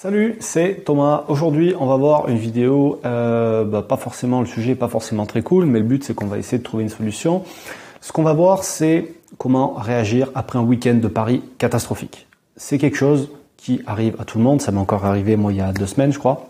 Salut, c'est Thomas. Aujourd'hui, on va voir une vidéo, euh, bah, pas forcément le sujet, pas forcément très cool, mais le but c'est qu'on va essayer de trouver une solution. Ce qu'on va voir, c'est comment réagir après un week-end de Paris catastrophique. C'est quelque chose qui arrive à tout le monde. Ça m'est encore arrivé moi il y a deux semaines, je crois.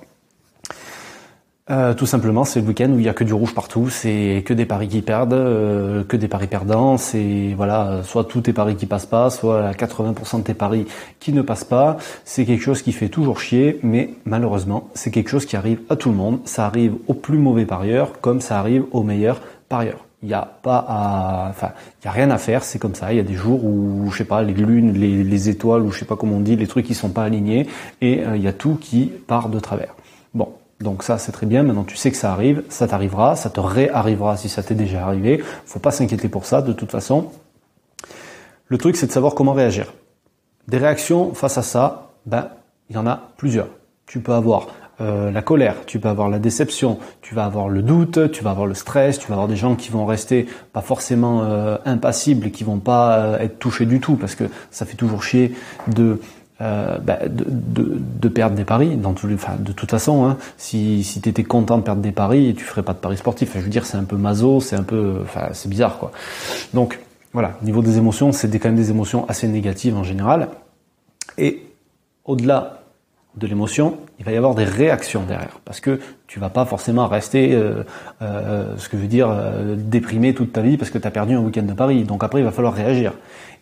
Euh, tout simplement, c'est le week-end où il y a que du rouge partout, c'est que des paris qui perdent, euh, que des paris perdants, c'est voilà, soit tous tes paris qui passent pas, soit 80% de tes paris qui ne passent pas. C'est quelque chose qui fait toujours chier, mais malheureusement, c'est quelque chose qui arrive à tout le monde. Ça arrive aux plus mauvais parieurs, comme ça arrive aux meilleurs parieurs. Il n'y a pas à, enfin, il y a rien à faire, c'est comme ça. Il y a des jours où, je sais pas, les lunes, les, étoiles, ou je sais pas comment on dit, les trucs qui sont pas alignés, et euh, il y a tout qui part de travers. Bon, donc ça, c'est très bien. Maintenant, tu sais que ça arrive, ça t'arrivera, ça te réarrivera si ça t'est déjà arrivé. Faut pas s'inquiéter pour ça, de toute façon. Le truc, c'est de savoir comment réagir. Des réactions face à ça, ben, il y en a plusieurs. Tu peux avoir euh, la colère, tu peux avoir la déception, tu vas avoir le doute, tu vas avoir le stress, tu vas avoir des gens qui vont rester pas forcément euh, impassibles, qui vont pas euh, être touchés du tout, parce que ça fait toujours chier de euh, bah, de, perdre des paris. Dans de toute façon, hein, si, si tu étais content de perdre des paris, tu ferais pas de paris sportifs. je veux dire, c'est un peu maso, c'est un peu, c'est bizarre, quoi. Donc, voilà, niveau des émotions, c'est quand même des émotions assez négatives en général. Et au-delà de l'émotion, il va y avoir des réactions derrière, parce que tu vas pas forcément rester, euh, euh, ce que je veux dire, déprimé toute ta vie parce que tu as perdu un week-end de Paris. Donc après, il va falloir réagir.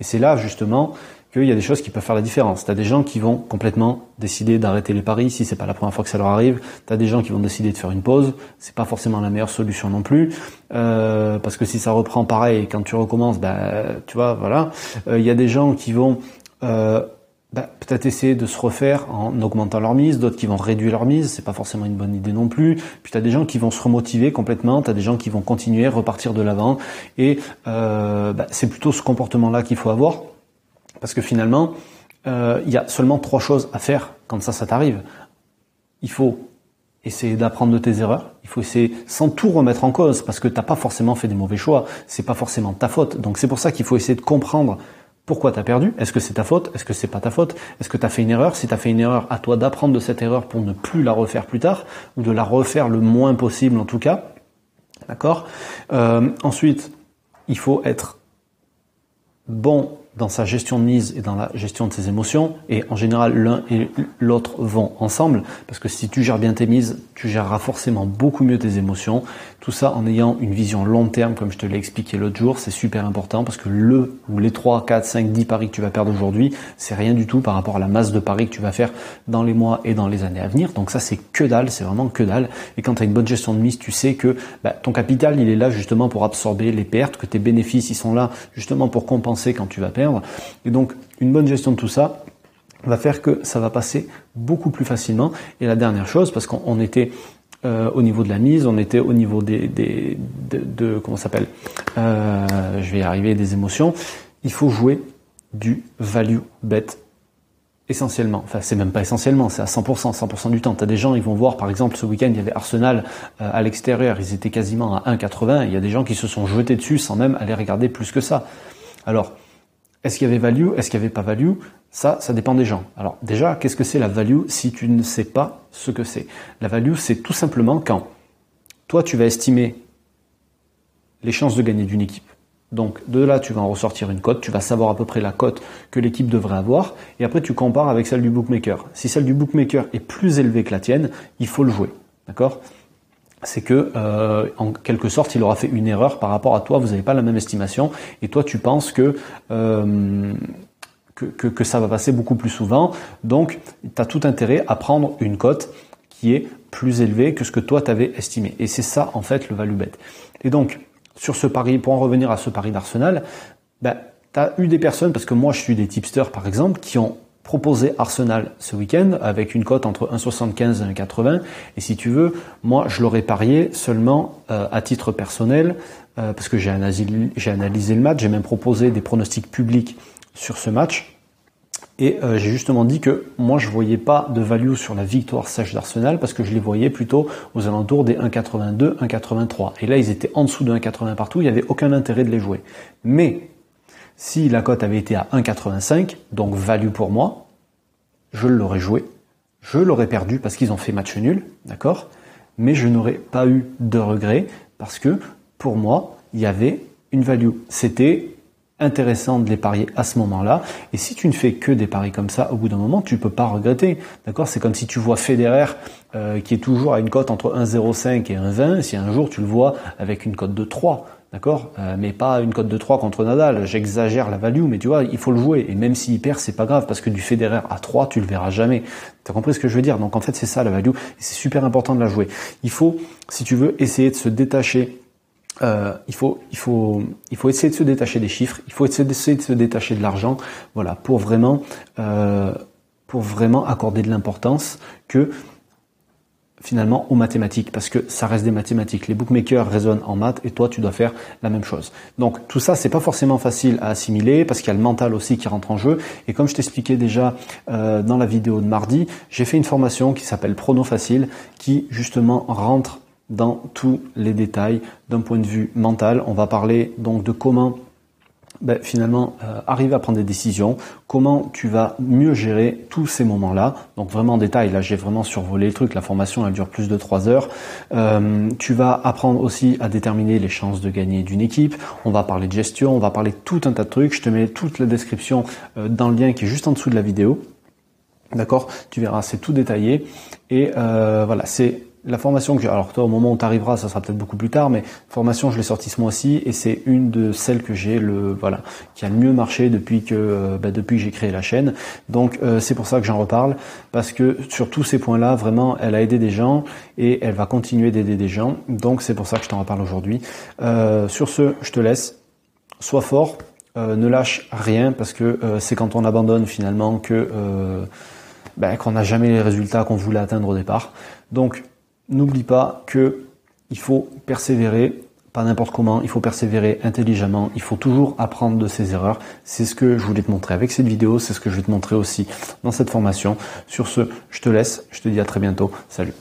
Et c'est là justement qu'il y a des choses qui peuvent faire la différence. Tu as des gens qui vont complètement décider d'arrêter les paris si c'est pas la première fois que ça leur arrive. Tu as des gens qui vont décider de faire une pause. C'est pas forcément la meilleure solution non plus, euh, parce que si ça reprend pareil quand tu recommences, ben tu vois, voilà. Il y a des gens qui vont euh, bah, peut-être essayer de se refaire en augmentant leur mise, d'autres qui vont réduire leur mise, c'est pas forcément une bonne idée non plus. Puis tu des gens qui vont se remotiver complètement, tu des gens qui vont continuer, repartir de l'avant, et euh, bah, c'est plutôt ce comportement-là qu'il faut avoir, parce que finalement, euh, il y a seulement trois choses à faire quand ça, ça t'arrive. Il faut essayer d'apprendre de tes erreurs. Il faut essayer sans tout remettre en cause parce que t'as pas forcément fait des mauvais choix. C'est pas forcément ta faute. Donc c'est pour ça qu'il faut essayer de comprendre pourquoi tu as perdu Est-ce que c'est ta faute? Est-ce que c'est pas ta faute? Est-ce que tu as fait une erreur? Si tu as fait une erreur, à toi d'apprendre de cette erreur pour ne plus la refaire plus tard, ou de la refaire le moins possible en tout cas. D'accord? Euh, Ensuite, il faut être bon dans sa gestion de mise et dans la gestion de ses émotions, et en général l'un et l'autre vont ensemble, parce que si tu gères bien tes mises, tu géreras forcément beaucoup mieux tes émotions, tout ça en ayant une vision long terme, comme je te l'ai expliqué l'autre jour, c'est super important, parce que le ou les 3, 4, 5, 10 paris que tu vas perdre aujourd'hui, c'est rien du tout par rapport à la masse de paris que tu vas faire dans les mois et dans les années à venir, donc ça c'est que dalle, c'est vraiment que dalle, et quand tu as une bonne gestion de mise, tu sais que bah, ton capital, il est là justement pour absorber les pertes, que tes bénéfices, ils sont là justement pour compenser quand tu vas perdre, et donc, une bonne gestion de tout ça va faire que ça va passer beaucoup plus facilement. Et la dernière chose, parce qu'on était euh, au niveau de la mise, on était au niveau des, de, comment s'appelle euh, Je vais arriver des émotions. Il faut jouer du value bet essentiellement. Enfin, c'est même pas essentiellement, c'est à 100%, 100% du temps. Tu as des gens, ils vont voir, par exemple, ce week-end, il y avait Arsenal euh, à l'extérieur, ils étaient quasiment à 1,80. Il y a des gens qui se sont jetés dessus sans même aller regarder plus que ça. Alors, est-ce qu'il y avait value Est-ce qu'il n'y avait pas value? Ça, ça dépend des gens. Alors déjà, qu'est-ce que c'est la value si tu ne sais pas ce que c'est? La value, c'est tout simplement quand toi, tu vas estimer les chances de gagner d'une équipe. Donc de là, tu vas en ressortir une cote, tu vas savoir à peu près la cote que l'équipe devrait avoir, et après tu compares avec celle du bookmaker. Si celle du bookmaker est plus élevée que la tienne, il faut le jouer. D'accord? C'est que euh, en quelque sorte il aura fait une erreur par rapport à toi, vous n'avez pas la même estimation, et toi tu penses que, euh, que, que, ça va passer beaucoup plus souvent, donc tu as tout intérêt à prendre une cote qui est plus élevée que ce que toi t'avais estimé. Et c'est ça en fait le value bet. Et donc sur ce pari, pour en revenir à ce pari d'Arsenal, ben, tu as eu des personnes, parce que moi je suis des tipsters par exemple, qui ont proposé Arsenal ce week-end avec une cote entre 1,75 et 1,80. Et si tu veux, moi je l'aurais parié seulement euh, à titre personnel euh, parce que j'ai analysé, analysé, le match, j'ai même proposé des pronostics publics sur ce match. Et euh, j'ai justement dit que moi je voyais pas de value sur la victoire sèche d'Arsenal parce que je les voyais plutôt aux alentours des 1,82, 1,83. Et là ils étaient en dessous de 1,80 partout, il n'y avait aucun intérêt de les jouer. Mais si la cote avait été à 1,85, donc value pour moi, je l'aurais joué. je l'aurais perdu parce qu'ils ont fait match nul, d'accord? Mais je n'aurais pas eu de regret parce que pour moi, il y avait une value. C'était intéressant de les parier à ce moment-là. Et si tu ne fais que des paris comme ça, au bout d'un moment, tu peux pas regretter. D'accord? C'est comme si tu vois Federer euh, qui est toujours à une cote entre 1,05 et 1,20. Si un jour tu le vois avec une cote de 3, d'accord? Euh, Mais pas une cote de 3 contre Nadal. J'exagère la value, mais tu vois, il faut le jouer. Et même s'il perd, c'est pas grave parce que du Federer à 3, tu le verras jamais. Tu as compris ce que je veux dire? Donc en fait, c'est ça la value. C'est super important de la jouer. Il faut, si tu veux, essayer de se détacher euh, il faut, il faut, il faut essayer de se détacher des chiffres. Il faut essayer de se détacher de l'argent. Voilà, pour vraiment, euh, pour vraiment accorder de l'importance que finalement aux mathématiques, parce que ça reste des mathématiques. Les bookmakers raisonnent en maths et toi tu dois faire la même chose. Donc tout ça c'est pas forcément facile à assimiler parce qu'il y a le mental aussi qui rentre en jeu. Et comme je t'expliquais déjà euh, dans la vidéo de mardi, j'ai fait une formation qui s'appelle Prono Facile, qui justement rentre dans tous les détails d'un point de vue mental. On va parler donc de comment ben, finalement euh, arriver à prendre des décisions, comment tu vas mieux gérer tous ces moments-là? Donc vraiment en détail, là j'ai vraiment survolé le truc, la formation elle dure plus de trois heures. Euh, tu vas apprendre aussi à déterminer les chances de gagner d'une équipe, on va parler de gestion, on va parler de tout un tas de trucs, je te mets toute la description euh, dans le lien qui est juste en dessous de la vidéo. D'accord? Tu verras, c'est tout détaillé. Et voilà, c'est la formation que j'ai, alors toi au moment où tu arriveras, ça sera peut-être beaucoup plus tard, mais formation je l'ai sortie ce mois-ci et c'est une de celles que j'ai le voilà qui a le mieux marché depuis que euh, bah, depuis j'ai créé la chaîne. Donc euh, c'est pour ça que j'en reparle parce que sur tous ces points-là, vraiment, elle a aidé des gens et elle va continuer d'aider des gens. Donc c'est pour ça que je t'en reparle aujourd'hui. Euh, sur ce, je te laisse. Sois fort, ne lâche rien parce que c'est quand on abandonne finalement que ben, qu'on n'a jamais les résultats qu'on voulait atteindre au départ. Donc n'oublie pas que il faut persévérer, pas n'importe comment, il faut persévérer intelligemment, il faut toujours apprendre de ses erreurs. C'est ce que je voulais te montrer avec cette vidéo, c'est ce que je vais te montrer aussi dans cette formation. Sur ce, je te laisse, je te dis à très bientôt. Salut